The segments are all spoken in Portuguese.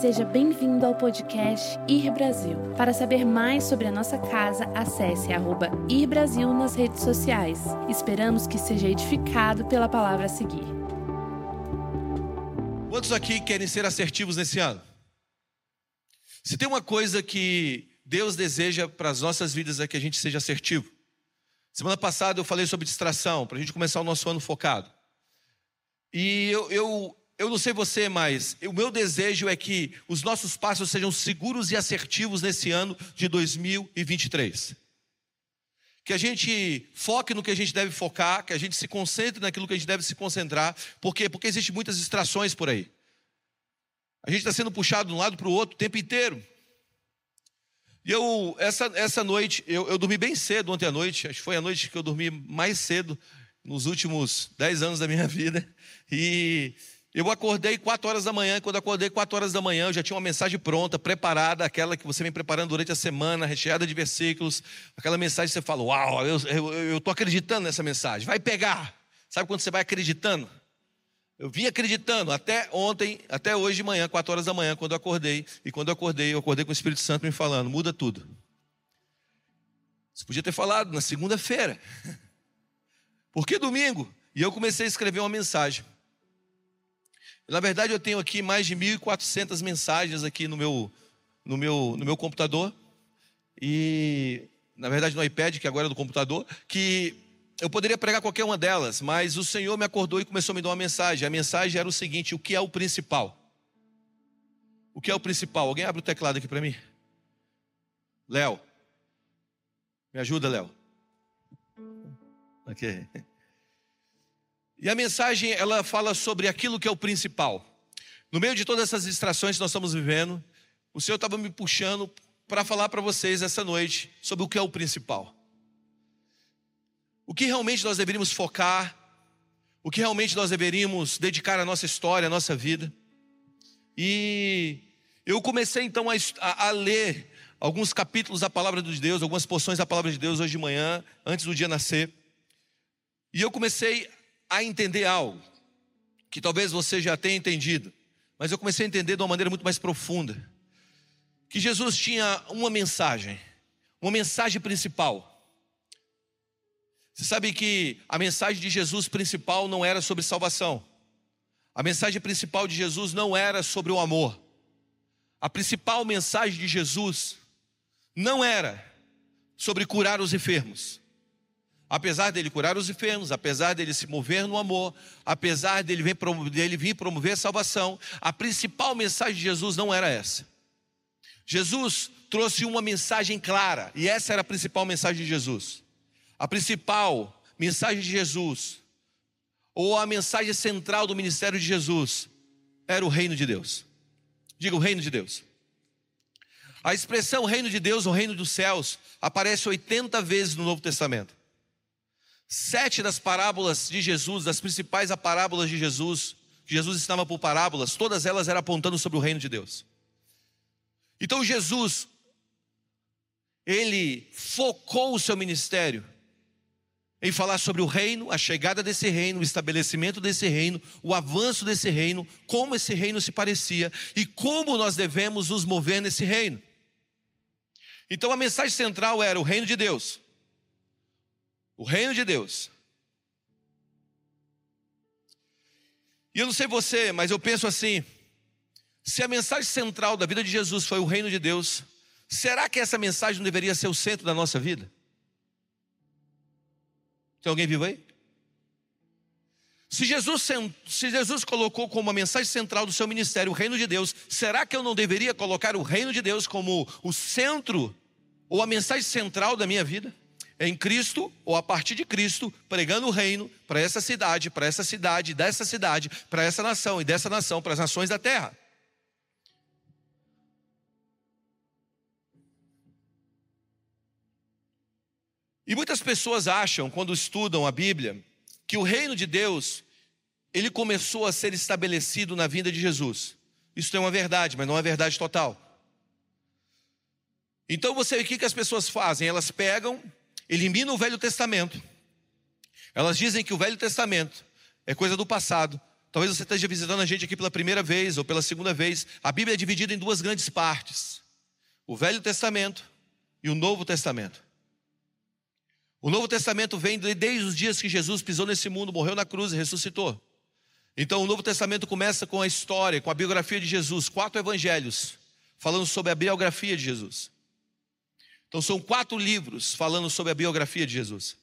Seja bem-vindo ao podcast Ir Brasil. Para saber mais sobre a nossa casa, acesse arroba Ir Brasil nas redes sociais. Esperamos que seja edificado pela palavra a seguir. Quantos aqui querem ser assertivos nesse ano? Se tem uma coisa que Deus deseja para as nossas vidas é que a gente seja assertivo. Semana passada eu falei sobre distração, para a gente começar o nosso ano focado. E eu, eu, eu não sei você, mas o meu desejo é que os nossos passos sejam seguros e assertivos nesse ano de 2023. Que a gente foque no que a gente deve focar, que a gente se concentre naquilo que a gente deve se concentrar. Por quê? Porque existem muitas distrações por aí. A gente está sendo puxado de um lado para o outro o tempo inteiro. E eu, essa, essa noite, eu, eu dormi bem cedo ontem à noite, acho que foi a noite que eu dormi mais cedo nos últimos dez anos da minha vida. E eu acordei 4 horas da manhã, quando acordei 4 horas da manhã, eu já tinha uma mensagem pronta, preparada, aquela que você vem preparando durante a semana, recheada de versículos, aquela mensagem que você fala, uau, eu estou acreditando nessa mensagem, vai pegar. Sabe quando você vai acreditando? Eu vim acreditando até ontem, até hoje de manhã, 4 horas da manhã, quando eu acordei. E quando eu acordei, eu acordei com o Espírito Santo me falando: muda tudo. Você podia ter falado na segunda-feira. Por que domingo? E eu comecei a escrever uma mensagem. Na verdade, eu tenho aqui mais de 1.400 mensagens aqui no meu, no, meu, no meu computador. E, na verdade, no iPad, que agora é do computador, que eu poderia pregar qualquer uma delas, mas o Senhor me acordou e começou a me dar uma mensagem. A mensagem era o seguinte: o que é o principal? O que é o principal? Alguém abre o teclado aqui para mim? Léo. Me ajuda, Léo. Ok. E a mensagem, ela fala sobre aquilo que é o principal. No meio de todas essas distrações que nós estamos vivendo, o Senhor estava me puxando para falar para vocês essa noite sobre o que é o principal. O que realmente nós deveríamos focar, o que realmente nós deveríamos dedicar à nossa história, à nossa vida. E eu comecei então a, a, a ler alguns capítulos da palavra de Deus, algumas porções da palavra de Deus hoje de manhã, antes do dia nascer. E eu comecei a entender algo que talvez você já tenha entendido, mas eu comecei a entender de uma maneira muito mais profunda. Que Jesus tinha uma mensagem, uma mensagem principal. Você sabe que a mensagem de Jesus principal não era sobre salvação. A mensagem principal de Jesus não era sobre o amor. A principal mensagem de Jesus não era sobre curar os enfermos. Apesar dele curar os enfermos, apesar dele se mover no amor, apesar dele vir, dele vir promover a salvação, a principal mensagem de Jesus não era essa. Jesus trouxe uma mensagem clara, e essa era a principal mensagem de Jesus. A principal mensagem de Jesus, ou a mensagem central do ministério de Jesus, era o reino de Deus. Diga o reino de Deus. A expressão reino de Deus, ou reino dos céus, aparece 80 vezes no Novo Testamento. Sete das parábolas de Jesus, das principais parábolas de Jesus, Jesus ensinava por parábolas, todas elas eram apontando sobre o reino de Deus. Então Jesus, ele focou o seu ministério em falar sobre o reino, a chegada desse reino, o estabelecimento desse reino, o avanço desse reino, como esse reino se parecia e como nós devemos nos mover nesse reino. Então a mensagem central era o reino de Deus. O reino de Deus. E eu não sei você, mas eu penso assim: se a mensagem central da vida de Jesus foi o reino de Deus, será que essa mensagem não deveria ser o centro da nossa vida? Tem alguém vivo aí? Se Jesus, se Jesus colocou como a mensagem central do seu ministério o reino de Deus, será que eu não deveria colocar o reino de Deus como o centro ou a mensagem central da minha vida? Em Cristo ou a partir de Cristo, pregando o reino para essa cidade, para essa cidade, dessa cidade, para essa nação e dessa nação, para as nações da terra. E muitas pessoas acham, quando estudam a Bíblia, que o reino de Deus, ele começou a ser estabelecido na vinda de Jesus. Isso é uma verdade, mas não é verdade total. Então você, o que, que as pessoas fazem? Elas pegam eliminam o Velho Testamento. Elas dizem que o Velho Testamento é coisa do passado, Talvez você esteja visitando a gente aqui pela primeira vez ou pela segunda vez. A Bíblia é dividida em duas grandes partes: o Velho Testamento e o Novo Testamento. O Novo Testamento vem desde os dias que Jesus pisou nesse mundo, morreu na cruz e ressuscitou. Então o Novo Testamento começa com a história, com a biografia de Jesus, quatro evangelhos, falando sobre a biografia de Jesus. Então são quatro livros falando sobre a biografia de Jesus.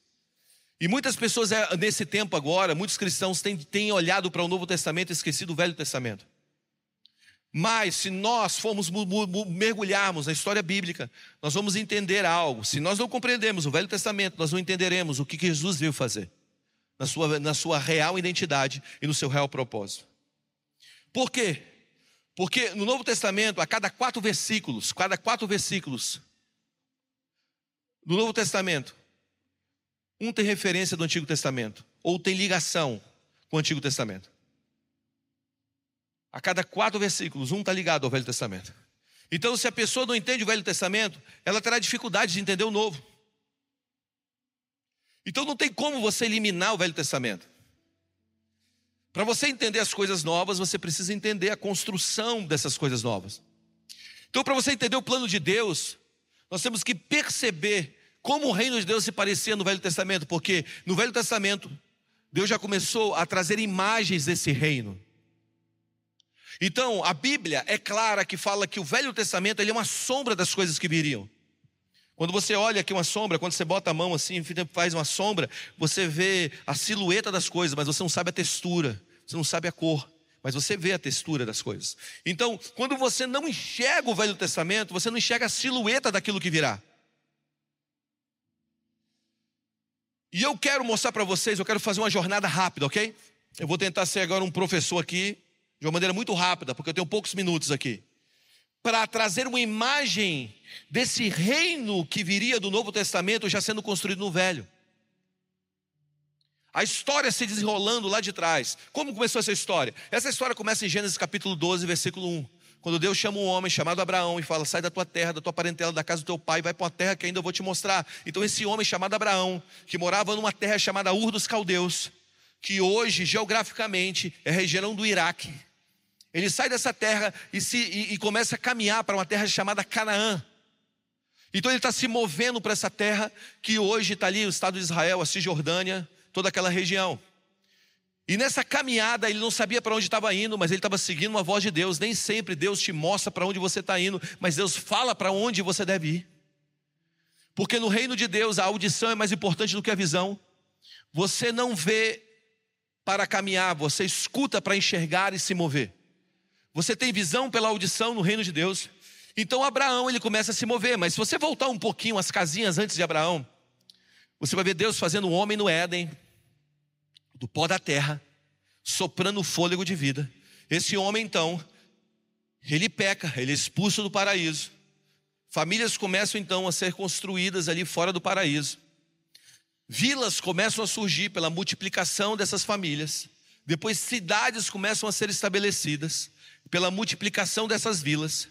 E muitas pessoas é, nesse tempo agora, muitos cristãos têm, têm olhado para o Novo Testamento e esquecido o Velho Testamento. Mas se nós formos mergulharmos na história bíblica, nós vamos entender algo. Se nós não compreendemos o Velho Testamento, nós não entenderemos o que Jesus veio fazer na sua, na sua real identidade e no seu real propósito. Por quê? Porque no Novo Testamento, a cada quatro versículos, cada quatro versículos, no Novo Testamento, um tem referência do Antigo Testamento, ou tem ligação com o Antigo Testamento. A cada quatro versículos, um está ligado ao Velho Testamento. Então, se a pessoa não entende o Velho Testamento, ela terá dificuldade de entender o Novo. Então, não tem como você eliminar o Velho Testamento. Para você entender as coisas novas, você precisa entender a construção dessas coisas novas. Então, para você entender o plano de Deus, nós temos que perceber como o reino de Deus se parecia no Velho Testamento, porque no Velho Testamento, Deus já começou a trazer imagens desse reino. Então, a Bíblia é clara que fala que o Velho Testamento ele é uma sombra das coisas que viriam. Quando você olha aqui uma sombra, quando você bota a mão assim, faz uma sombra, você vê a silhueta das coisas, mas você não sabe a textura, você não sabe a cor mas você vê a textura das coisas. Então, quando você não enxerga o Velho Testamento, você não enxerga a silhueta daquilo que virá. E eu quero mostrar para vocês, eu quero fazer uma jornada rápida, ok? Eu vou tentar ser agora um professor aqui, de uma maneira muito rápida, porque eu tenho poucos minutos aqui. Para trazer uma imagem desse reino que viria do Novo Testamento já sendo construído no Velho. A história se desenrolando lá de trás. Como começou essa história? Essa história começa em Gênesis capítulo 12, versículo 1. Quando Deus chama um homem chamado Abraão e fala: Sai da tua terra, da tua parentela, da casa do teu pai, vai para uma terra que ainda eu vou te mostrar. Então, esse homem chamado Abraão, que morava numa terra chamada Ur dos Caldeus, que hoje, geograficamente, é região do Iraque, ele sai dessa terra e, se, e, e começa a caminhar para uma terra chamada Canaã. Então, ele está se movendo para essa terra que hoje está ali, o estado de Israel, a Cisjordânia toda aquela região. E nessa caminhada ele não sabia para onde estava indo, mas ele estava seguindo uma voz de Deus. Nem sempre Deus te mostra para onde você está indo, mas Deus fala para onde você deve ir. Porque no reino de Deus a audição é mais importante do que a visão. Você não vê para caminhar, você escuta para enxergar e se mover. Você tem visão pela audição no reino de Deus. Então Abraão ele começa a se mover, mas se você voltar um pouquinho as casinhas antes de Abraão, você vai ver Deus fazendo um homem no Éden, do pó da terra, soprando o fôlego de vida. Esse homem, então, ele peca, ele é expulso do paraíso. Famílias começam então a ser construídas ali fora do paraíso. Vilas começam a surgir pela multiplicação dessas famílias. Depois, cidades começam a ser estabelecidas pela multiplicação dessas vilas.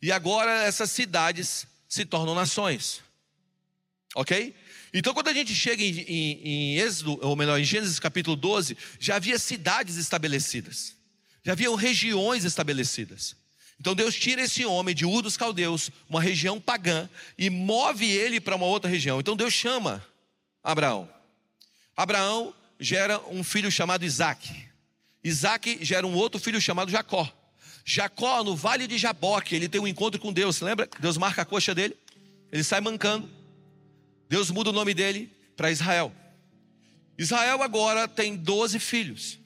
E agora, essas cidades se tornam nações. Ok? Então, quando a gente chega em, em, em, Êxodo, ou melhor, em Gênesis capítulo 12, já havia cidades estabelecidas, já haviam regiões estabelecidas. Então, Deus tira esse homem de Ur dos Caldeus, uma região pagã, e move ele para uma outra região. Então, Deus chama Abraão. Abraão gera um filho chamado Isaac. Isaac gera um outro filho chamado Jacó. Jacó, no vale de Jaboque, ele tem um encontro com Deus. Lembra? Deus marca a coxa dele, ele sai mancando. Deus muda o nome dele para Israel. Israel agora tem 12 filhos,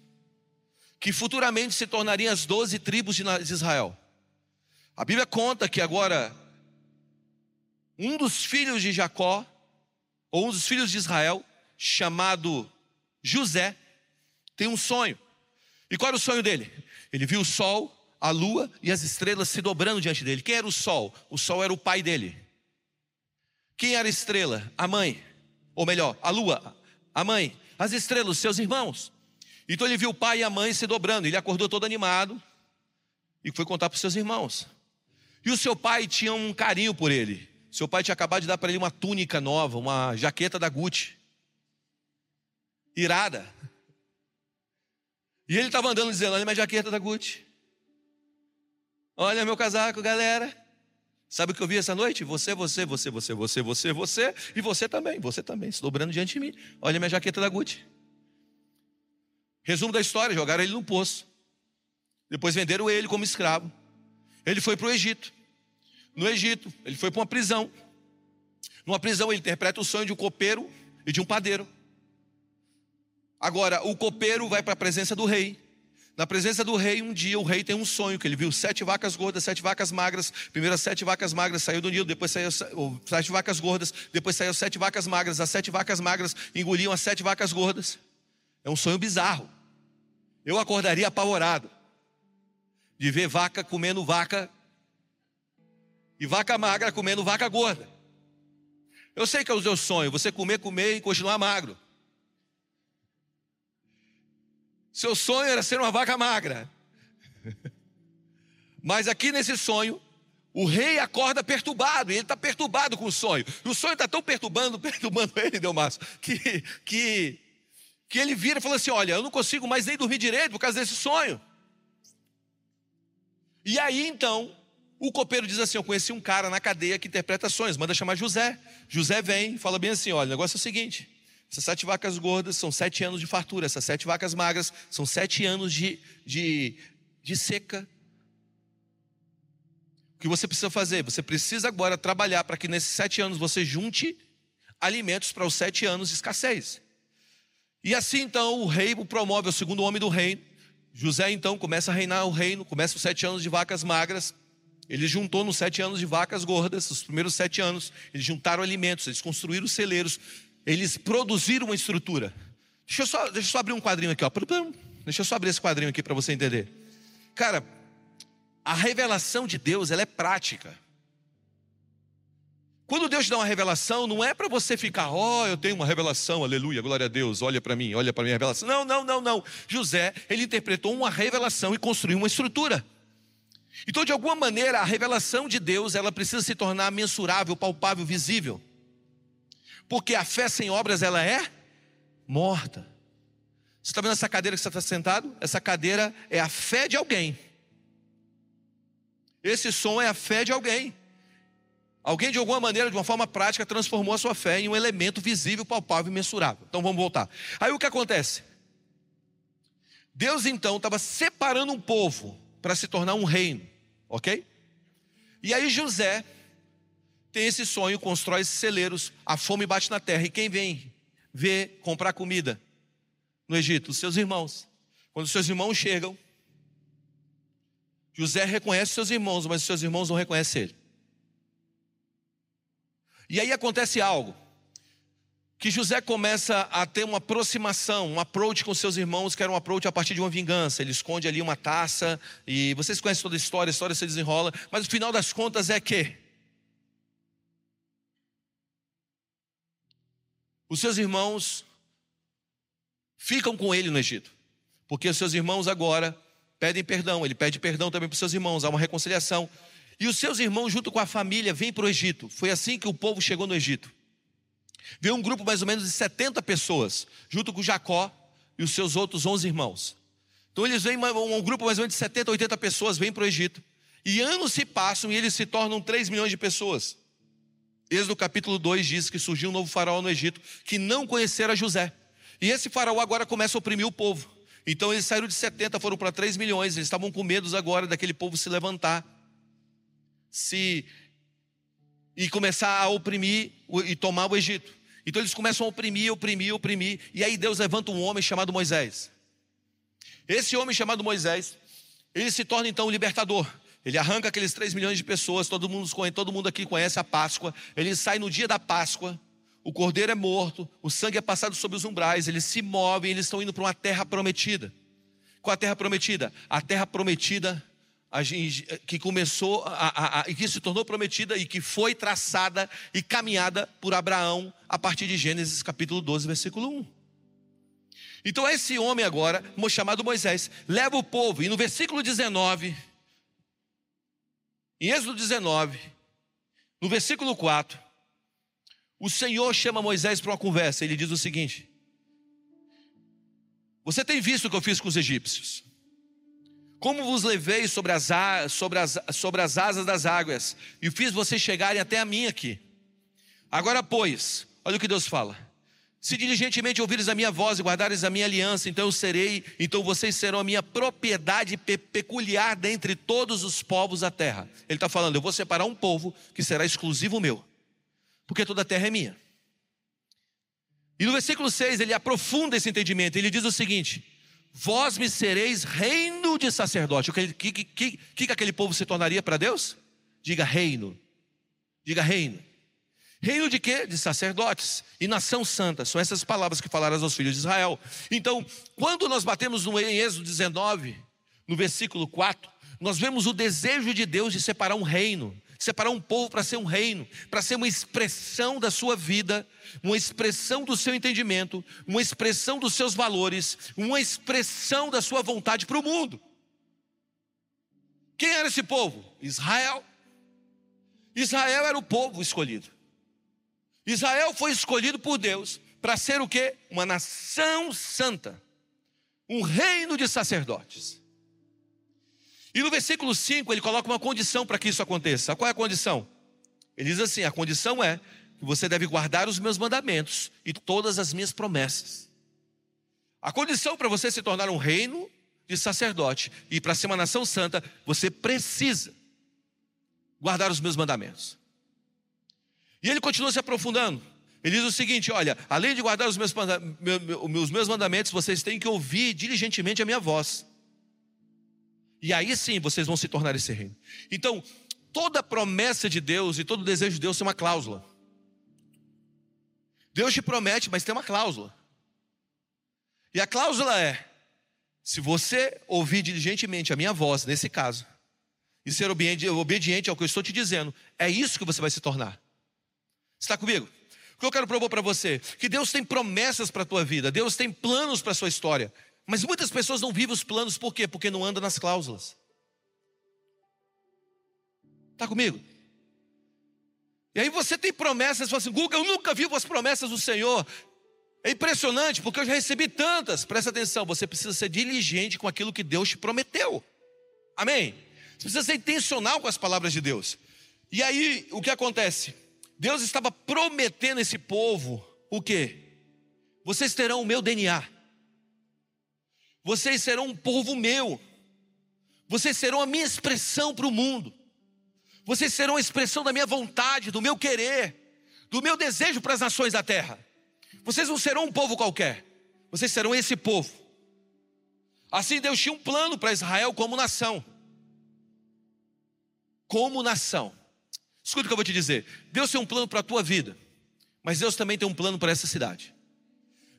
que futuramente se tornariam as 12 tribos de Israel. A Bíblia conta que agora um dos filhos de Jacó, ou um dos filhos de Israel, chamado José, tem um sonho. E qual era o sonho dele? Ele viu o sol, a lua e as estrelas se dobrando diante dele. Quem era o sol? O sol era o pai dele. Quem era a estrela? A mãe. Ou melhor, a lua, a mãe. As estrelas, seus irmãos. Então ele viu o pai e a mãe se dobrando. Ele acordou todo animado e foi contar para os seus irmãos. E o seu pai tinha um carinho por ele. Seu pai tinha acabado de dar para ele uma túnica nova, uma jaqueta da Gucci. Irada. E ele estava andando dizendo: Olha minha jaqueta da Gucci. Olha meu casaco, galera. Sabe o que eu vi essa noite? Você, você, você, você, você, você, você e você também, você também, se dobrando diante de mim. Olha minha jaqueta da Gucci. Resumo da história: jogaram ele no poço. Depois venderam ele como escravo. Ele foi para o Egito. No Egito, ele foi para uma prisão. Numa prisão, ele interpreta o sonho de um copeiro e de um padeiro. Agora, o copeiro vai para a presença do rei. Na presença do rei, um dia o rei tem um sonho, que ele viu sete vacas gordas, sete vacas magras. Primeiro as sete vacas magras saiu do Nilo, depois saiu sete vacas gordas, depois saiu sete vacas magras. As sete vacas magras engoliam as sete vacas gordas. É um sonho bizarro. Eu acordaria apavorado de ver vaca comendo vaca e vaca magra comendo vaca gorda. Eu sei que é o seu sonho, você comer, comer e continuar magro. Seu sonho era ser uma vaca magra. Mas aqui nesse sonho, o rei acorda perturbado, e ele está perturbado com o sonho. E o sonho está tão perturbando, perturbando ele, Delmas, que, que, que ele vira e fala assim: Olha, eu não consigo mais nem dormir direito por causa desse sonho. E aí então, o copeiro diz assim: Eu conheci um cara na cadeia que interpreta sonhos, manda chamar José. José vem e fala bem assim: Olha, o negócio é o seguinte: essas sete vacas gordas são sete anos de fartura, essas sete vacas magras são sete anos de, de, de seca. O que você precisa fazer? Você precisa agora trabalhar para que nesses sete anos você junte alimentos para os sete anos de escassez. E assim então o rei promove, o segundo homem do reino. José então começa a reinar o reino, começa os sete anos de vacas magras. Ele juntou nos sete anos de vacas gordas, os primeiros sete anos, eles juntaram alimentos, eles construíram celeiros, eles produziram uma estrutura. Deixa eu só, deixa eu só abrir um quadrinho aqui, ó. Deixa eu só abrir esse quadrinho aqui para você entender. Cara, a revelação de Deus, ela é prática. Quando Deus te dá uma revelação, não é para você ficar, ó, oh, eu tenho uma revelação, aleluia, glória a Deus, olha para mim, olha para minha revelação. Não, não, não, não. José, ele interpretou uma revelação e construiu uma estrutura. Então, de alguma maneira, a revelação de Deus, ela precisa se tornar mensurável, palpável, visível. Porque a fé sem obras ela é morta. Você está vendo essa cadeira que você está sentado? Essa cadeira é a fé de alguém. Esse som é a fé de alguém. Alguém, de alguma maneira, de uma forma prática, transformou a sua fé em um elemento visível, palpável e mensurável. Então vamos voltar. Aí o que acontece? Deus então estava separando um povo para se tornar um reino, ok? E aí José tem esse sonho, constrói esses celeiros, a fome bate na terra. E quem vem ver comprar comida no Egito? Os seus irmãos. Quando os seus irmãos chegam, José reconhece seus irmãos, mas os seus irmãos não reconhecem ele. E aí acontece algo. Que José começa a ter uma aproximação, um approach com seus irmãos, que era um approach a partir de uma vingança. Ele esconde ali uma taça, e vocês conhecem toda a história, a história se desenrola, mas o final das contas é que os seus irmãos ficam com ele no Egito, porque os seus irmãos agora pedem perdão, ele pede perdão também para os seus irmãos, há uma reconciliação. E os seus irmãos, junto com a família, vêm para o Egito. Foi assim que o povo chegou no Egito. Veio um grupo mais ou menos de 70 pessoas, junto com Jacó e os seus outros 11 irmãos. Então eles vêm, um grupo mais ou menos de 70, 80 pessoas vem para o Egito. E anos se passam e eles se tornam 3 milhões de pessoas. Êxodo capítulo 2 diz que surgiu um novo faraó no Egito que não conhecera José. E esse faraó agora começa a oprimir o povo. Então eles saíram de 70, foram para 3 milhões. Eles estavam com medo agora daquele povo se levantar, se e começar a oprimir e tomar o Egito. Então eles começam a oprimir, oprimir, oprimir. E aí Deus levanta um homem chamado Moisés. Esse homem chamado Moisés, ele se torna então o libertador. Ele arranca aqueles 3 milhões de pessoas, todo mundo, todo mundo aqui conhece a Páscoa. Ele sai no dia da Páscoa, o cordeiro é morto, o sangue é passado sobre os umbrais, eles se movem, eles estão indo para uma terra prometida. Qual a terra prometida? A terra prometida que começou e que se tornou prometida e que foi traçada e caminhada por Abraão a partir de Gênesis capítulo 12, versículo 1. Então esse homem agora, chamado Moisés, leva o povo, e no versículo 19, em Êxodo 19, no versículo 4, o Senhor chama Moisés para uma conversa. Ele diz o seguinte: Você tem visto o que eu fiz com os egípcios? Como vos levei sobre as, sobre, as, sobre as asas das águas e fiz vocês chegarem até a mim aqui. Agora, pois, olha o que Deus fala. Se diligentemente ouvires a minha voz e guardares a minha aliança, então eu serei, então vocês serão a minha propriedade pe peculiar dentre todos os povos da terra. Ele está falando, eu vou separar um povo que será exclusivo meu, porque toda a terra é minha. E no versículo 6 ele aprofunda esse entendimento, ele diz o seguinte: Vós me sereis reino de sacerdote. O que, que, que, que aquele povo se tornaria para Deus? Diga reino. Diga reino. Reino de quê? De sacerdotes e nação santa. São essas palavras que falaram aos filhos de Israel. Então, quando nós batemos no em Êxodo 19, no versículo 4, nós vemos o desejo de Deus de separar um reino, separar um povo para ser um reino, para ser uma expressão da sua vida, uma expressão do seu entendimento, uma expressão dos seus valores, uma expressão da sua vontade para o mundo. Quem era esse povo? Israel. Israel era o povo escolhido. Israel foi escolhido por Deus para ser o quê? Uma nação santa, um reino de sacerdotes. E no versículo 5 ele coloca uma condição para que isso aconteça. Qual é a condição? Ele diz assim: a condição é que você deve guardar os meus mandamentos e todas as minhas promessas. A condição para você se tornar um reino de sacerdote e para ser uma nação santa, você precisa guardar os meus mandamentos. E ele continua se aprofundando. Ele diz o seguinte: olha, além de guardar os meus, os meus mandamentos, vocês têm que ouvir diligentemente a minha voz. E aí sim vocês vão se tornar esse reino. Então, toda promessa de Deus e todo desejo de Deus tem uma cláusula. Deus te promete, mas tem uma cláusula. E a cláusula é: se você ouvir diligentemente a minha voz, nesse caso, e ser obediente ao que eu estou te dizendo, é isso que você vai se tornar. Está comigo? O que eu quero propor para você? Que Deus tem promessas para a tua vida, Deus tem planos para a sua história. Mas muitas pessoas não vivem os planos, por quê? Porque não andam nas cláusulas. Está comigo? E aí você tem promessas, você fala assim, Guga, eu nunca vivo as promessas do Senhor. É impressionante, porque eu já recebi tantas. Presta atenção, você precisa ser diligente com aquilo que Deus te prometeu. Amém? Você precisa ser intencional com as palavras de Deus. E aí, o que acontece? Deus estava prometendo esse povo o quê? Vocês terão o meu DNA. Vocês serão um povo meu. Vocês serão a minha expressão para o mundo. Vocês serão a expressão da minha vontade, do meu querer, do meu desejo para as nações da terra. Vocês não serão um povo qualquer. Vocês serão esse povo. Assim Deus tinha um plano para Israel como nação. Como nação. Escuta o que eu vou te dizer. Deus tem um plano para a tua vida, mas Deus também tem um plano para essa cidade.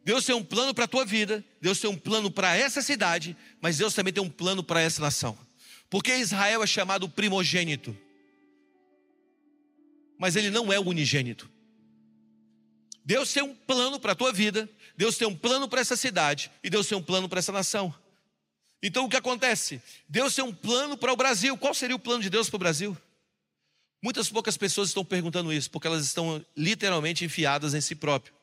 Deus tem um plano para a tua vida, Deus tem um plano para essa cidade, mas Deus também tem um plano para essa nação. Porque Israel é chamado primogênito, mas ele não é o unigênito. Deus tem um plano para a tua vida, Deus tem um plano para essa cidade e Deus tem um plano para essa nação. Então o que acontece? Deus tem um plano para o Brasil. Qual seria o plano de Deus para o Brasil? Muitas poucas pessoas estão perguntando isso, porque elas estão literalmente enfiadas em si próprio.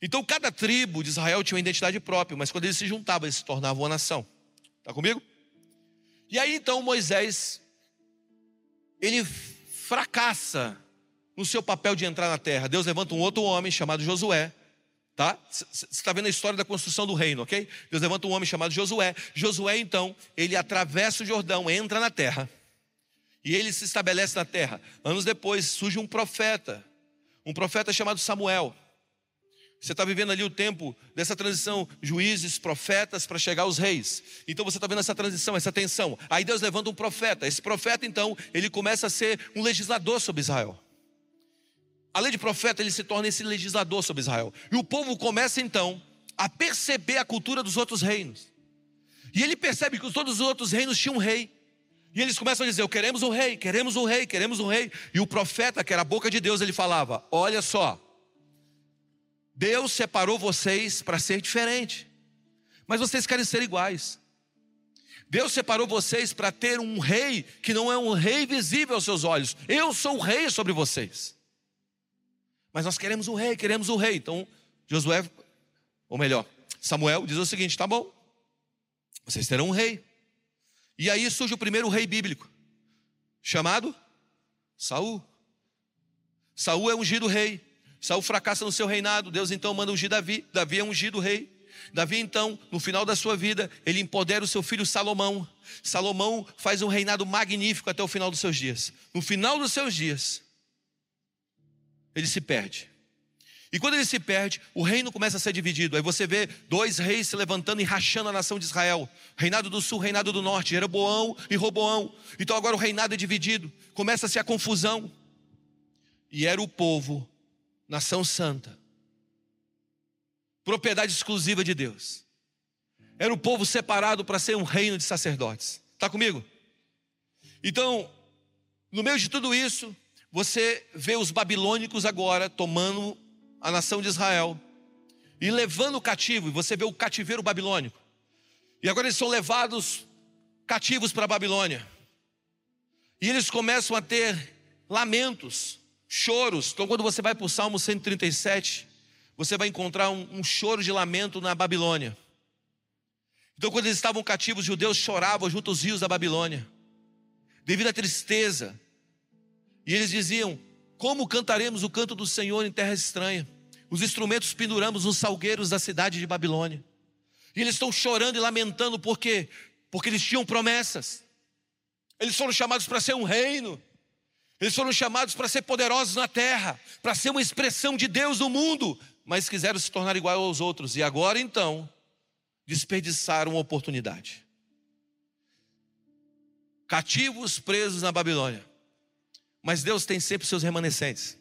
Então, cada tribo de Israel tinha uma identidade própria, mas quando eles se juntavam, eles se tornavam uma nação. Está comigo? E aí então Moisés, ele fracassa no seu papel de entrar na terra. Deus levanta um outro homem chamado Josué, tá? Você está vendo a história da construção do reino, ok? Deus levanta um homem chamado Josué. Josué, então, ele atravessa o Jordão, entra na terra. E ele se estabelece na terra. Anos depois surge um profeta, um profeta chamado Samuel. Você está vivendo ali o tempo dessa transição, juízes, profetas, para chegar aos reis. Então você está vendo essa transição, essa tensão. Aí Deus levanta um profeta. Esse profeta, então, ele começa a ser um legislador sobre Israel. Além de profeta, ele se torna esse legislador sobre Israel. E o povo começa, então, a perceber a cultura dos outros reinos. E ele percebe que todos os outros reinos tinham um rei. E eles começam a dizer: queremos o rei, queremos o rei, queremos o rei. E o profeta, que era a boca de Deus, ele falava: Olha só, Deus separou vocês para ser diferente, mas vocês querem ser iguais. Deus separou vocês para ter um rei que não é um rei visível aos seus olhos. Eu sou o rei sobre vocês. Mas nós queremos o rei, queremos o rei. Então, Josué, ou melhor, Samuel diz o seguinte: tá bom, vocês terão um rei. E aí surge o primeiro rei bíblico, chamado Saul. Saul é ungido rei. Saul fracassa no seu reinado. Deus então manda ungir Davi. Davi é ungido rei. Davi então, no final da sua vida, ele empodera o seu filho Salomão. Salomão faz um reinado magnífico até o final dos seus dias. No final dos seus dias, ele se perde. E quando ele se perde, o reino começa a ser dividido. Aí você vê dois reis se levantando e rachando a nação de Israel: reinado do sul, reinado do norte, Jeroboão e Roboão. Então agora o reinado é dividido, começa-se a confusão. E era o povo, nação santa, propriedade exclusiva de Deus. Era o povo separado para ser um reino de sacerdotes. Está comigo? Então, no meio de tudo isso, você vê os babilônicos agora tomando a nação de Israel e levando o cativo, e você vê o cativeiro babilônico. E agora eles são levados cativos para a Babilônia. E eles começam a ter lamentos, choros. Então, quando você vai para o Salmo 137, você vai encontrar um, um choro de lamento na Babilônia. Então, quando eles estavam cativos, os judeus choravam junto aos rios da Babilônia, devido à tristeza. E eles diziam: Como cantaremos o canto do Senhor em terra estranha? Os instrumentos penduramos nos salgueiros da cidade de Babilônia. E eles estão chorando e lamentando por quê? Porque eles tinham promessas. Eles foram chamados para ser um reino. Eles foram chamados para ser poderosos na terra, para ser uma expressão de Deus no mundo, mas quiseram se tornar igual aos outros. E agora então, desperdiçaram uma oportunidade. Cativos presos na Babilônia. Mas Deus tem sempre seus remanescentes.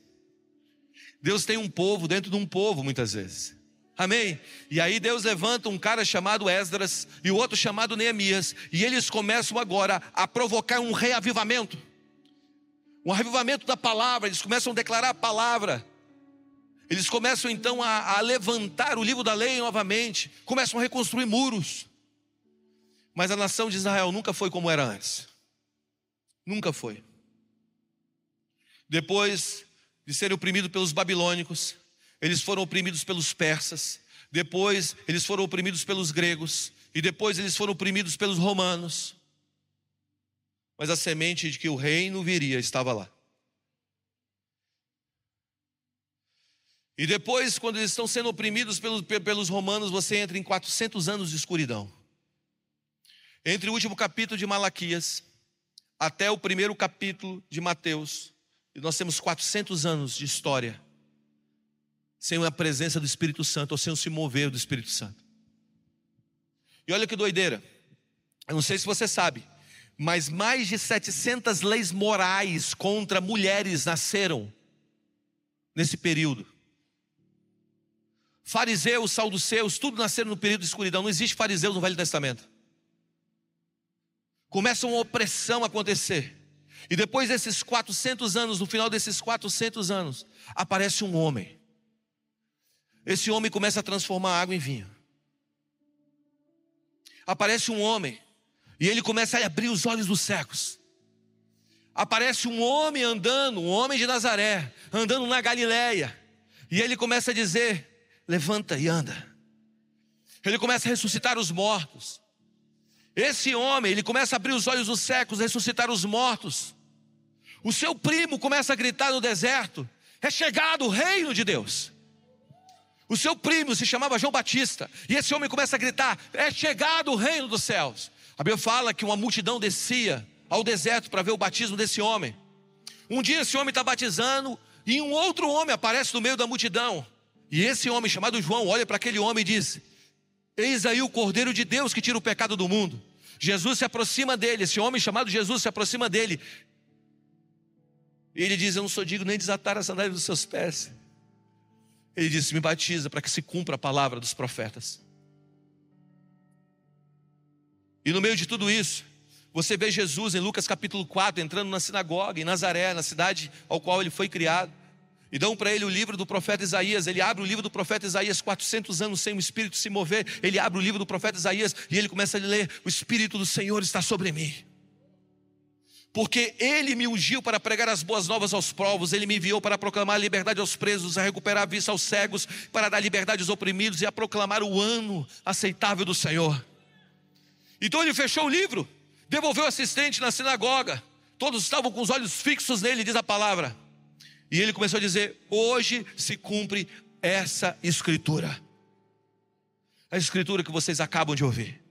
Deus tem um povo dentro de um povo, muitas vezes. Amém? E aí Deus levanta um cara chamado Esdras e o outro chamado Neemias, e eles começam agora a provocar um reavivamento. Um reavivamento da palavra, eles começam a declarar a palavra. Eles começam então a, a levantar o livro da lei novamente, começam a reconstruir muros. Mas a nação de Israel nunca foi como era antes. Nunca foi. Depois de serem oprimidos pelos babilônicos, eles foram oprimidos pelos persas, depois eles foram oprimidos pelos gregos, e depois eles foram oprimidos pelos romanos. Mas a semente de que o reino viria estava lá. E depois, quando eles estão sendo oprimidos pelos, pelos romanos, você entra em 400 anos de escuridão. Entre o último capítulo de Malaquias até o primeiro capítulo de Mateus, e nós temos 400 anos de história sem a presença do Espírito Santo ou sem o se mover do Espírito Santo. E olha que doideira. Eu não sei se você sabe, mas mais de 700 leis morais contra mulheres nasceram nesse período. Fariseus, saduceus, tudo nasceram no período de escuridão. Não existe fariseus no Velho Testamento. Começa uma opressão a acontecer. E depois desses 400 anos, no final desses 400 anos, aparece um homem. Esse homem começa a transformar água em vinho. Aparece um homem e ele começa a abrir os olhos dos cegos. Aparece um homem andando, um homem de Nazaré, andando na Galileia. E ele começa a dizer: levanta e anda. Ele começa a ressuscitar os mortos. Esse homem, ele começa a abrir os olhos dos secos, ressuscitar os mortos. O seu primo começa a gritar no deserto: é chegado o reino de Deus. O seu primo se chamava João Batista, e esse homem começa a gritar: é chegado o reino dos céus. A Bíblia fala que uma multidão descia ao deserto para ver o batismo desse homem. Um dia esse homem está batizando, e um outro homem aparece no meio da multidão. E esse homem, chamado João, olha para aquele homem e diz: Eis aí o Cordeiro de Deus que tira o pecado do mundo. Jesus se aproxima dele, esse homem chamado Jesus se aproxima dele. E ele diz: Eu não sou digno nem desatar a sandália dos seus pés. Ele disse: Me batiza para que se cumpra a palavra dos profetas. E no meio de tudo isso, você vê Jesus em Lucas capítulo 4 entrando na sinagoga em Nazaré, na cidade ao qual ele foi criado. E dão para ele o livro do profeta Isaías. Ele abre o livro do profeta Isaías, 400 anos sem o Espírito se mover. Ele abre o livro do profeta Isaías e ele começa a ler: O Espírito do Senhor está sobre mim. Porque ele me ungiu para pregar as boas novas aos povos, ele me enviou para proclamar a liberdade aos presos, a recuperar a vista aos cegos, para dar liberdade aos oprimidos e a proclamar o ano aceitável do Senhor. Então ele fechou o livro, devolveu o assistente na sinagoga, todos estavam com os olhos fixos nele, diz a palavra. E ele começou a dizer: Hoje se cumpre essa escritura. A escritura que vocês acabam de ouvir.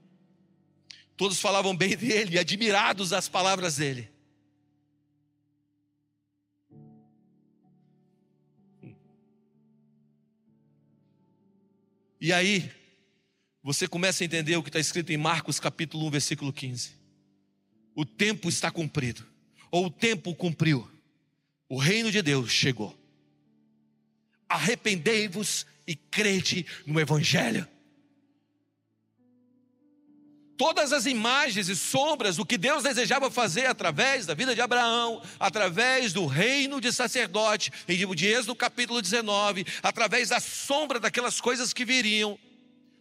Todos falavam bem dele, admirados das palavras dele. E aí, você começa a entender o que está escrito em Marcos capítulo 1, versículo 15. O tempo está cumprido, ou o tempo cumpriu, o reino de Deus chegou. Arrependei-vos e crede no Evangelho. Todas as imagens e sombras do que Deus desejava fazer através da vida de Abraão, através do reino de sacerdote, em livro de Êxodo capítulo 19, através da sombra daquelas coisas que viriam.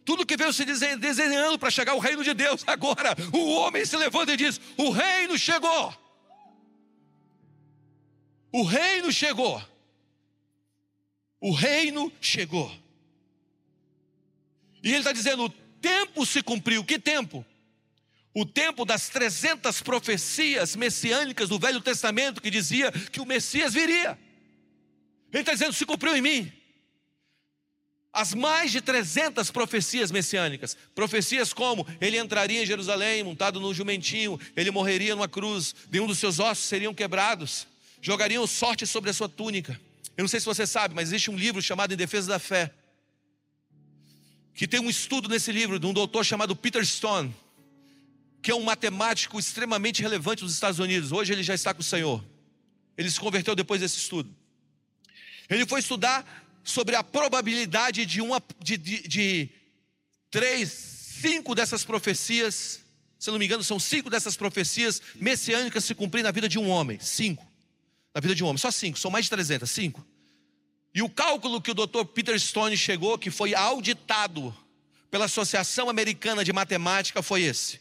Tudo que veio se desenhando para chegar ao reino de Deus. Agora, o homem se levanta e diz: O reino chegou. O reino chegou. O reino chegou. E ele está dizendo: o tempo se cumpriu. Que tempo? o tempo das 300 profecias messiânicas do Velho Testamento que dizia que o Messias viria. Ele está dizendo: se cumpriu em mim. As mais de 300 profecias messiânicas, profecias como ele entraria em Jerusalém montado no jumentinho, ele morreria numa cruz, nenhum dos seus ossos seriam quebrados, jogariam sorte sobre a sua túnica. Eu não sei se você sabe, mas existe um livro chamado Em Defesa da Fé, que tem um estudo nesse livro de um doutor chamado Peter Stone que é um matemático extremamente relevante nos Estados Unidos. Hoje ele já está com o Senhor. Ele se converteu depois desse estudo. Ele foi estudar sobre a probabilidade de uma de, de, de três, cinco dessas profecias, se não me engano, são cinco dessas profecias messiânicas se cumprir na vida de um homem. Cinco. Na vida de um homem, só cinco, são mais de 300, cinco. E o cálculo que o Dr. Peter Stone chegou, que foi auditado pela Associação Americana de Matemática, foi esse.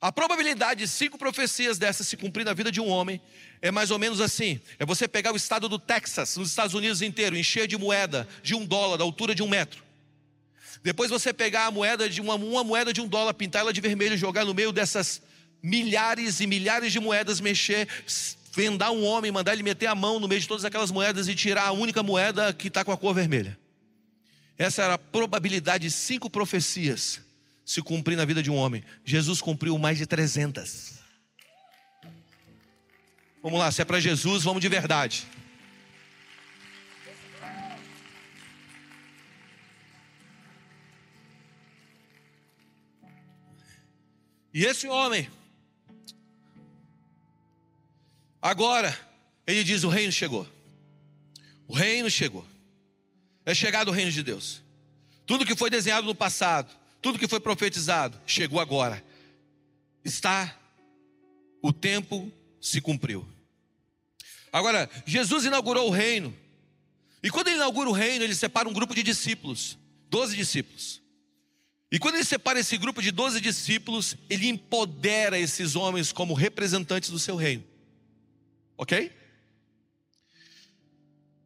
A probabilidade de cinco profecias dessas se cumprir na vida de um homem é mais ou menos assim: é você pegar o estado do Texas, nos Estados Unidos inteiro, encher de moeda de um dólar, da altura de um metro. Depois você pegar a moeda de uma, uma moeda de um dólar, pintar ela de vermelho, jogar no meio dessas milhares e milhares de moedas, mexer, vendar um homem, mandar ele meter a mão no meio de todas aquelas moedas e tirar a única moeda que está com a cor vermelha. Essa era a probabilidade de cinco profecias se cumprir na vida de um homem. Jesus cumpriu mais de 300. Vamos lá, se é para Jesus, vamos de verdade. E esse homem, agora, ele diz: o reino chegou. O reino chegou. É chegado o reino de Deus. Tudo que foi desenhado no passado, tudo que foi profetizado chegou agora. Está, o tempo se cumpriu. Agora, Jesus inaugurou o reino. E quando ele inaugura o reino, ele separa um grupo de discípulos, doze discípulos. E quando ele separa esse grupo de doze discípulos, ele empodera esses homens como representantes do seu reino. Ok?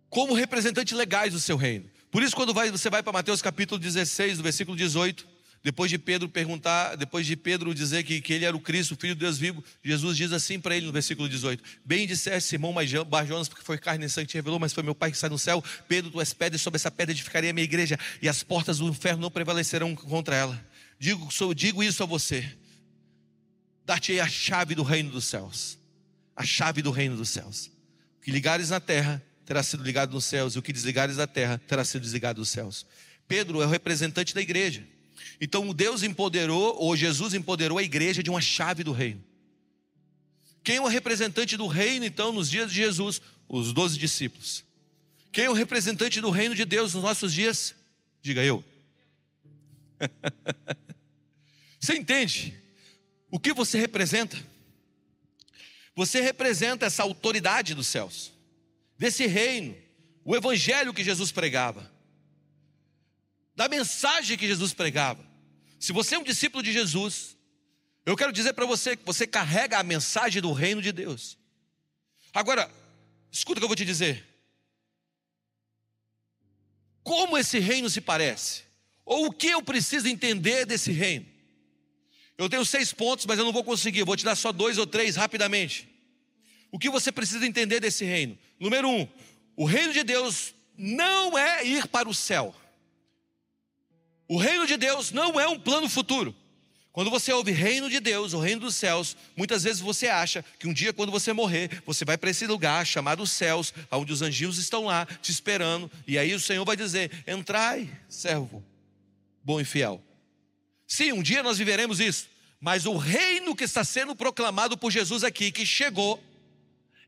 Como representantes legais do seu reino. Por isso, quando vai, você vai para Mateus capítulo 16, do versículo 18, depois de Pedro perguntar, depois de Pedro dizer que, que ele era o Cristo, o Filho de Deus vivo, Jesus diz assim para ele no versículo 18: Bem disseste, Simão Barjonas, porque foi carne e sangue que te revelou, mas foi meu Pai que está no céu. Pedro, tu és pedra, e sobre essa pedra edificarei a minha igreja, e as portas do inferno não prevalecerão contra ela. Digo, sou, digo isso a você: dar-te a chave do reino dos céus. A chave do reino dos céus. O que ligares na terra terá sido ligado nos céus, e o que desligares da terra terá sido desligado dos céus. Pedro é o representante da igreja. Então Deus empoderou, ou Jesus empoderou a igreja de uma chave do reino. Quem é o representante do reino, então, nos dias de Jesus? Os doze discípulos. Quem é o representante do reino de Deus nos nossos dias? Diga eu. você entende o que você representa? Você representa essa autoridade dos céus, desse reino, o evangelho que Jesus pregava da mensagem que Jesus pregava. Se você é um discípulo de Jesus, Eu quero dizer para você que você carrega a mensagem do reino de Deus. Agora, escuta o que eu vou te dizer. Como esse reino se parece? Ou o que eu preciso entender desse reino? Eu tenho seis pontos, mas eu não vou conseguir. Vou te dar só dois ou três rapidamente. O que você precisa entender desse reino? Número um, o reino de Deus não é ir para o céu. O reino de Deus não é um plano futuro. Quando você ouve reino de Deus, o reino dos céus, muitas vezes você acha que um dia, quando você morrer, você vai para esse lugar chamado céus, onde os anjinhos estão lá te esperando, e aí o Senhor vai dizer: Entrai, servo, bom e fiel. Sim, um dia nós viveremos isso, mas o reino que está sendo proclamado por Jesus aqui, que chegou,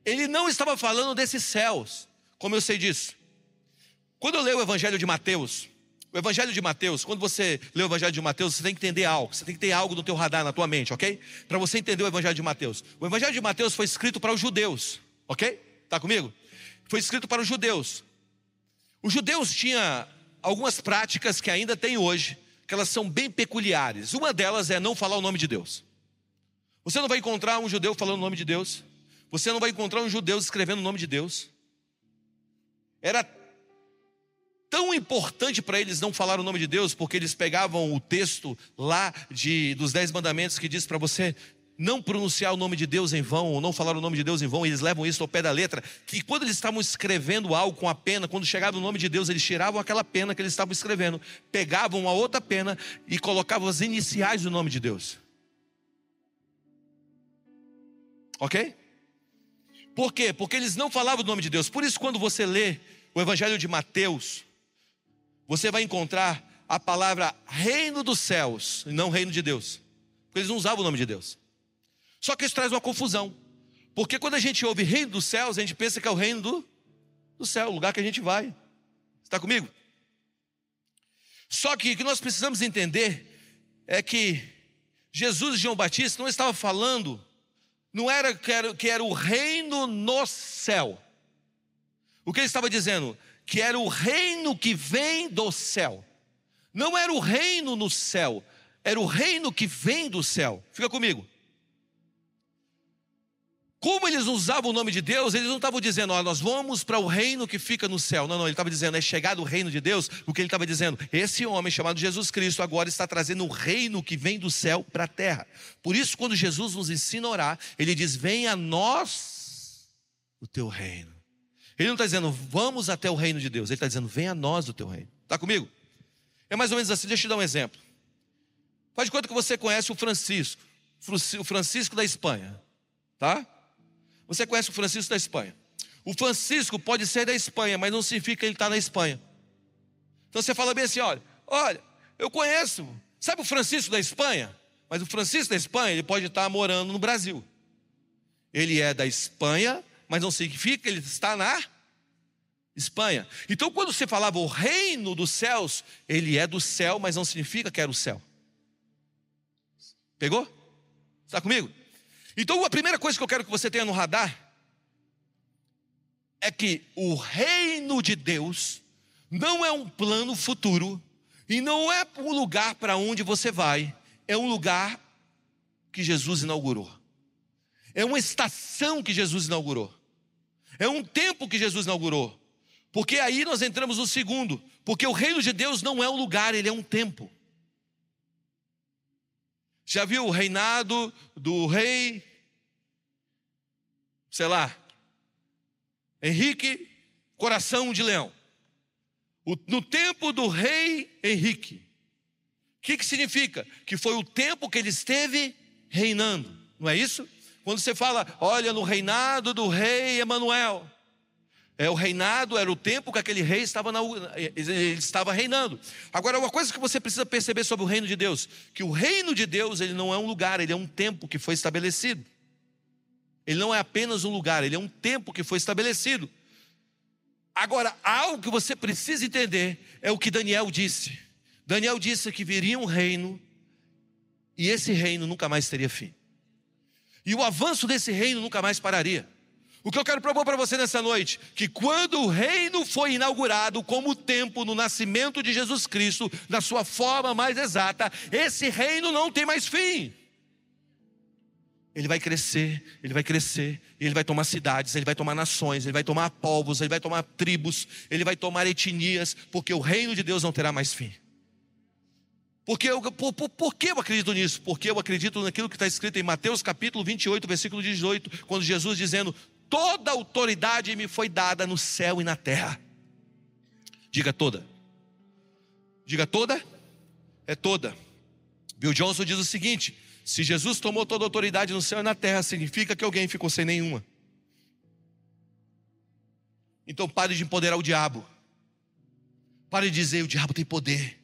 ele não estava falando desses céus, como eu sei disso. Quando eu leio o Evangelho de Mateus, o Evangelho de Mateus, quando você lê o Evangelho de Mateus, você tem que entender algo, você tem que ter algo no teu radar, na tua mente, ok? Para você entender o Evangelho de Mateus. O Evangelho de Mateus foi escrito para os judeus, ok? Tá comigo? Foi escrito para os judeus. Os judeus tinham algumas práticas que ainda tem hoje, que elas são bem peculiares. Uma delas é não falar o nome de Deus. Você não vai encontrar um judeu falando o nome de Deus. Você não vai encontrar um judeu escrevendo o nome de Deus. Era tão importante para eles não falar o nome de Deus, porque eles pegavam o texto lá de, dos Dez Mandamentos que diz para você não pronunciar o nome de Deus em vão, ou não falar o nome de Deus em vão, eles levam isso ao pé da letra, que quando eles estavam escrevendo algo com a pena, quando chegava o nome de Deus, eles tiravam aquela pena que eles estavam escrevendo, pegavam uma outra pena e colocavam as iniciais do nome de Deus. Ok? Por quê? Porque eles não falavam o nome de Deus. Por isso, quando você lê o Evangelho de Mateus, você vai encontrar a palavra reino dos céus, e não reino de Deus. Porque eles não usavam o nome de Deus. Só que isso traz uma confusão. Porque quando a gente ouve reino dos céus, a gente pensa que é o reino do, do céu, o lugar que a gente vai. Está comigo? Só que o que nós precisamos entender é que Jesus e João Batista não estavam falando, não era que era, que era o reino no céu. O que ele estava dizendo? que era o reino que vem do céu. Não era o reino no céu, era o reino que vem do céu. Fica comigo. Como eles usavam o nome de Deus, eles não estavam dizendo, ó, nós vamos para o reino que fica no céu. Não, não, ele estava dizendo, é chegado o reino de Deus. O que ele estava dizendo, esse homem chamado Jesus Cristo agora está trazendo o reino que vem do céu para a terra. Por isso, quando Jesus nos ensina a orar, ele diz: Venha a nós o teu reino. Ele não está dizendo, vamos até o reino de Deus. Ele está dizendo, venha a nós o teu reino. Está comigo? É mais ou menos assim. Deixa eu te dar um exemplo. Faz de conta que você conhece o Francisco. O Francisco da Espanha. Tá? Você conhece o Francisco da Espanha. O Francisco pode ser da Espanha, mas não significa que ele está na Espanha. Então você fala bem assim: olha, olha, eu conheço. Sabe o Francisco da Espanha? Mas o Francisco da Espanha, ele pode estar morando no Brasil. Ele é da Espanha, mas não significa que ele está na Espanha. Então, quando você falava o reino dos céus, ele é do céu, mas não significa que era o céu. Pegou? Está comigo? Então, a primeira coisa que eu quero que você tenha no radar é que o reino de Deus não é um plano futuro e não é um lugar para onde você vai, é um lugar que Jesus inaugurou. É uma estação que Jesus inaugurou. É um tempo que Jesus inaugurou. Porque aí nós entramos no segundo. Porque o reino de Deus não é um lugar, ele é um tempo. Já viu o reinado do rei, sei lá, Henrique, coração de leão. O, no tempo do rei Henrique. O que, que significa? Que foi o tempo que ele esteve reinando, não é isso? Quando você fala, olha, no reinado do rei Emanuel, é o reinado, era o tempo que aquele rei estava, na, ele estava reinando. Agora, uma coisa que você precisa perceber sobre o reino de Deus, que o reino de Deus ele não é um lugar, ele é um tempo que foi estabelecido. Ele não é apenas um lugar, ele é um tempo que foi estabelecido. Agora, algo que você precisa entender é o que Daniel disse. Daniel disse que viria um reino e esse reino nunca mais teria fim. E o avanço desse reino nunca mais pararia. O que eu quero propor para você nessa noite, que quando o reino foi inaugurado como tempo no nascimento de Jesus Cristo, na sua forma mais exata, esse reino não tem mais fim. Ele vai crescer, ele vai crescer, ele vai tomar cidades, ele vai tomar nações, ele vai tomar povos, ele vai tomar tribos, ele vai tomar etnias, porque o reino de Deus não terá mais fim. Porque eu, por, por, por que eu acredito nisso? Porque eu acredito naquilo que está escrito em Mateus capítulo 28, versículo 18, quando Jesus dizendo: Toda autoridade me foi dada no céu e na terra. Diga toda. Diga toda? É toda. Bill Johnson diz o seguinte: se Jesus tomou toda a autoridade no céu e na terra, significa que alguém ficou sem nenhuma. Então pare de empoderar o diabo. Pare de dizer: o diabo tem poder.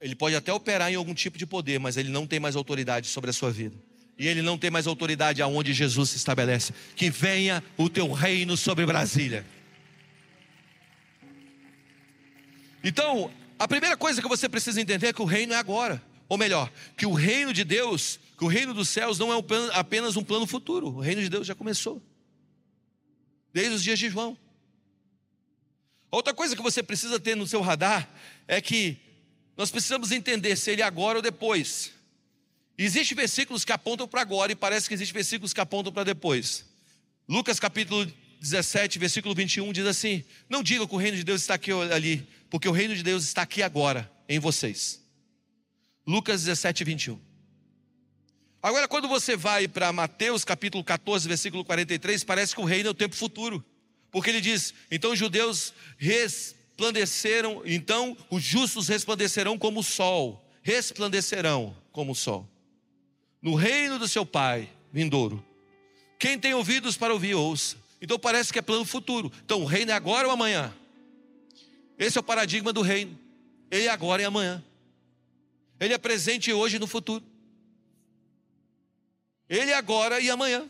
Ele pode até operar em algum tipo de poder, mas ele não tem mais autoridade sobre a sua vida. E ele não tem mais autoridade aonde Jesus se estabelece. Que venha o teu reino sobre Brasília. Então, a primeira coisa que você precisa entender é que o reino é agora. Ou melhor, que o reino de Deus, que o reino dos céus não é apenas um plano futuro. O reino de Deus já começou. Desde os dias de João. Outra coisa que você precisa ter no seu radar é que nós precisamos entender se ele é agora ou depois. Existem versículos que apontam para agora e parece que existem versículos que apontam para depois. Lucas capítulo 17, versículo 21 diz assim: Não diga que o reino de Deus está aqui ou ali, porque o reino de Deus está aqui agora, em vocês. Lucas 17, 21. Agora, quando você vai para Mateus capítulo 14, versículo 43, parece que o reino é o tempo futuro. Porque ele diz: Então os judeus resplandeceram, então os justos resplandecerão como o sol, resplandecerão como o sol. No reino do seu Pai vindouro. Quem tem ouvidos para ouvir, ouça. Então parece que é plano futuro. Então o reino é agora ou amanhã? Esse é o paradigma do reino. Ele é agora e amanhã. Ele é presente hoje e no futuro. Ele é agora e amanhã.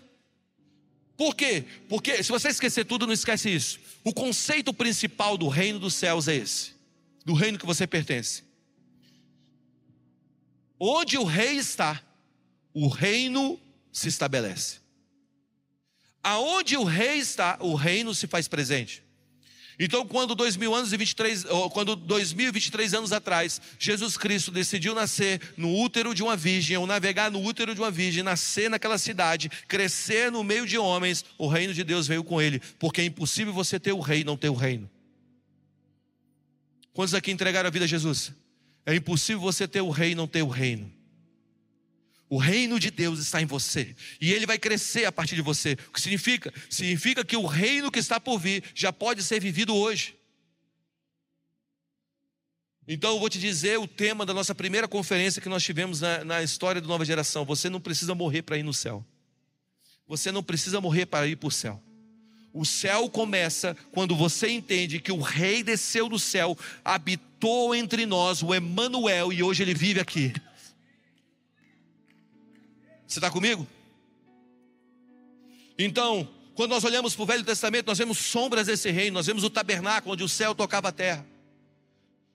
Por quê? Porque, se você esquecer tudo, não esquece isso. O conceito principal do reino dos céus é esse: do reino que você pertence. Onde o rei está, o reino se estabelece. Aonde o rei está, o reino se faz presente. Então, quando 2000 anos e 23, quando 2023 anos atrás, Jesus Cristo decidiu nascer no útero de uma virgem, ou navegar no útero de uma virgem, nascer naquela cidade, crescer no meio de homens, o reino de Deus veio com ele, porque é impossível você ter o rei e não ter o reino. Quantos aqui entregaram a vida a Jesus? É impossível você ter o rei e não ter o reino. O reino de Deus está em você e ele vai crescer a partir de você. O que significa? Significa que o reino que está por vir já pode ser vivido hoje. Então eu vou te dizer o tema da nossa primeira conferência que nós tivemos na, na história do Nova Geração. Você não precisa morrer para ir no céu. Você não precisa morrer para ir para o céu. O céu começa quando você entende que o Rei desceu do céu, habitou entre nós, o Emanuel, e hoje ele vive aqui. Você está comigo? Então, quando nós olhamos para o Velho Testamento, nós vemos sombras desse reino, nós vemos o tabernáculo onde o céu tocava a terra.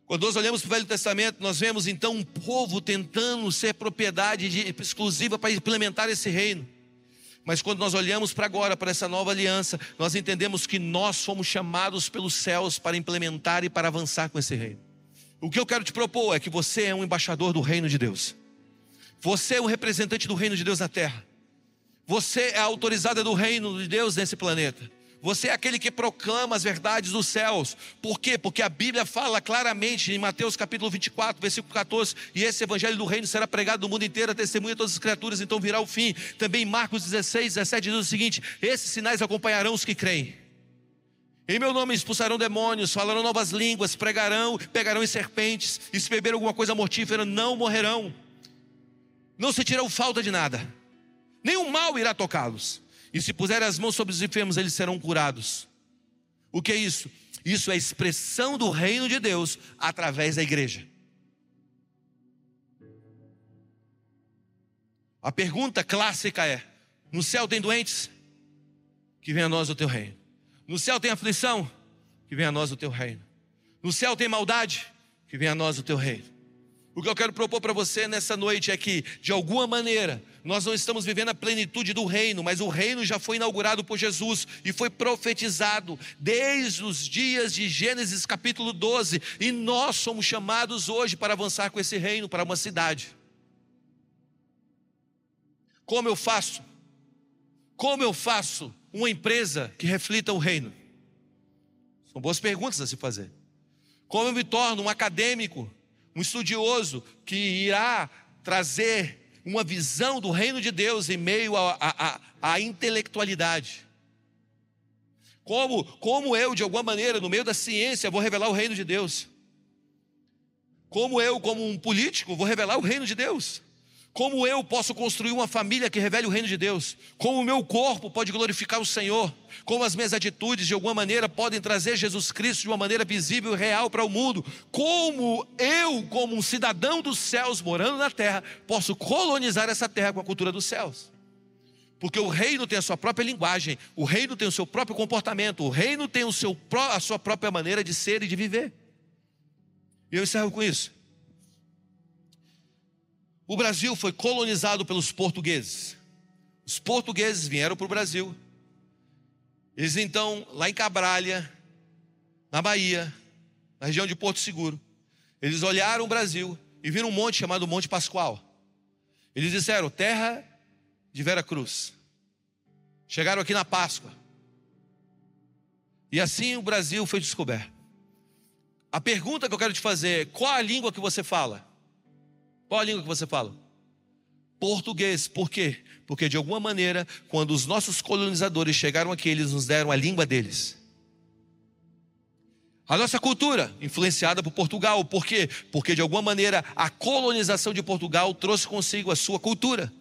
Quando nós olhamos para o Velho Testamento, nós vemos então um povo tentando ser propriedade de, exclusiva para implementar esse reino. Mas quando nós olhamos para agora, para essa nova aliança, nós entendemos que nós fomos chamados pelos céus para implementar e para avançar com esse reino. O que eu quero te propor é que você é um embaixador do reino de Deus. Você é o representante do reino de Deus na terra. Você é a autorizada do reino de Deus nesse planeta. Você é aquele que proclama as verdades dos céus. Por quê? Porque a Bíblia fala claramente em Mateus capítulo 24, versículo 14: e esse evangelho do reino será pregado no mundo inteiro, a testemunha de todas as criaturas, então virá o fim. Também Marcos 16, 17 diz o seguinte: esses sinais acompanharão os que creem. Em meu nome expulsarão demônios, falarão novas línguas, pregarão, pegarão em serpentes, e se beber alguma coisa mortífera, não morrerão não se tirou falta de nada, nenhum mal irá tocá-los. E se puserem as mãos sobre os enfermos, eles serão curados. O que é isso? Isso é a expressão do reino de Deus através da igreja. A pergunta clássica é: no céu tem doentes? Que venha a nós o teu reino. No céu tem aflição? Que venha a nós o teu reino. No céu tem maldade? Que venha a nós o teu reino. O que eu quero propor para você nessa noite é que, de alguma maneira, nós não estamos vivendo a plenitude do reino, mas o reino já foi inaugurado por Jesus e foi profetizado desde os dias de Gênesis capítulo 12, e nós somos chamados hoje para avançar com esse reino para uma cidade. Como eu faço? Como eu faço uma empresa que reflita o reino? São boas perguntas a se fazer. Como eu me torno um acadêmico, um estudioso que irá trazer uma visão do reino de Deus em meio à intelectualidade? Como, como eu, de alguma maneira, no meio da ciência, vou revelar o reino de Deus? Como eu, como um político, vou revelar o reino de Deus? Como eu posso construir uma família que revele o reino de Deus? Como o meu corpo pode glorificar o Senhor? Como as minhas atitudes, de alguma maneira, podem trazer Jesus Cristo de uma maneira visível e real para o mundo? Como eu, como um cidadão dos céus, morando na terra, posso colonizar essa terra com a cultura dos céus? Porque o reino tem a sua própria linguagem, o reino tem o seu próprio comportamento, o reino tem o seu, a sua própria maneira de ser e de viver. E eu encerro com isso. O Brasil foi colonizado pelos portugueses. Os portugueses vieram para o Brasil. Eles então, lá em Cabralha, na Bahia, na região de Porto Seguro, eles olharam o Brasil e viram um monte chamado Monte Pascoal. Eles disseram: terra de Vera Cruz. Chegaram aqui na Páscoa. E assim o Brasil foi descoberto. A pergunta que eu quero te fazer é: qual a língua que você fala? Qual a língua que você fala? Português. Por quê? Porque de alguma maneira, quando os nossos colonizadores chegaram aqui, eles nos deram a língua deles. A nossa cultura, influenciada por Portugal, por quê? Porque de alguma maneira a colonização de Portugal trouxe consigo a sua cultura.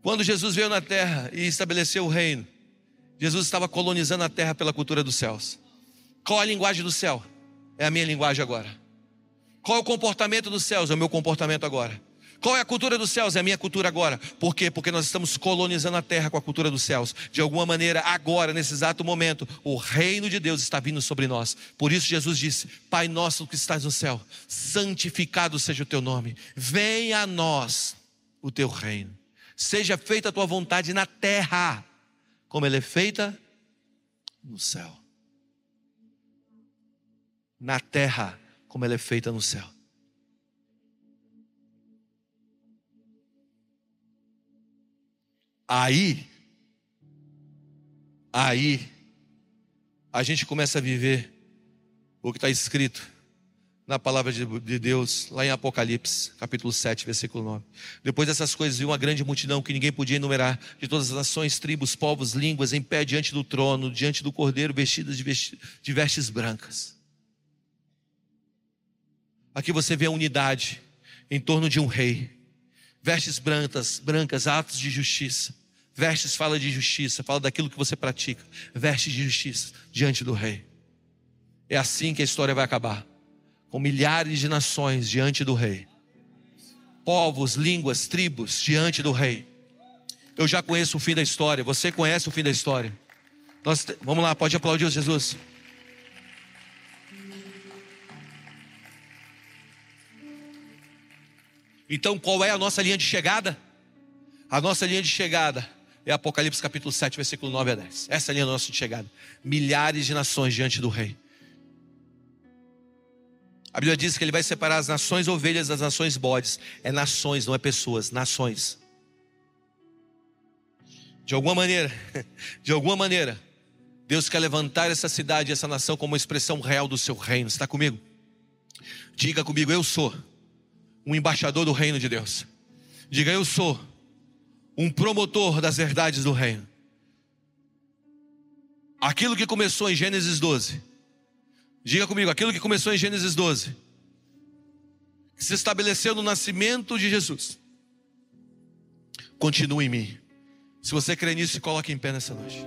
Quando Jesus veio na terra e estabeleceu o reino, Jesus estava colonizando a terra pela cultura dos céus. Qual a linguagem do céu? É a minha linguagem agora. Qual é o comportamento dos céus? É o meu comportamento agora. Qual é a cultura dos céus? É a minha cultura agora. Por quê? Porque nós estamos colonizando a terra com a cultura dos céus. De alguma maneira, agora, nesse exato momento, o reino de Deus está vindo sobre nós. Por isso, Jesus disse: Pai nosso que estás no céu, santificado seja o teu nome. Venha a nós o teu reino. Seja feita a tua vontade na terra como ela é feita no céu. Na terra, como ela é feita no céu. Aí, aí, a gente começa a viver o que está escrito na palavra de Deus, lá em Apocalipse, capítulo 7, versículo 9. Depois dessas coisas, viu uma grande multidão que ninguém podia enumerar, de todas as nações, tribos, povos, línguas, em pé diante do trono, diante do cordeiro, vestidas de, vestes brancas. Aqui você vê a unidade em torno de um rei. Vestes brancas, brancas, atos de justiça. Vestes fala de justiça, fala daquilo que você pratica. Vestes de justiça diante do rei. É assim que a história vai acabar com milhares de nações diante do rei, povos, línguas, tribos diante do rei. Eu já conheço o fim da história, você conhece o fim da história. Nós, vamos lá, pode aplaudir Jesus. Então, qual é a nossa linha de chegada? A nossa linha de chegada é Apocalipse capítulo 7, versículo 9 a 10. Essa é a linha nossa de chegada. Milhares de nações diante do rei. A Bíblia diz que ele vai separar as nações ovelhas das nações bodes. É nações, não é pessoas, nações. De alguma maneira, de alguma maneira, Deus quer levantar essa cidade, essa nação como uma expressão real do seu reino. Está comigo? Diga comigo, eu sou um embaixador do reino de Deus. Diga, eu sou um promotor das verdades do reino. Aquilo que começou em Gênesis 12 Diga comigo, aquilo que começou em Gênesis 12, que se estabeleceu no nascimento de Jesus, continua em mim. Se você crê nisso, coloque em pé nessa noite.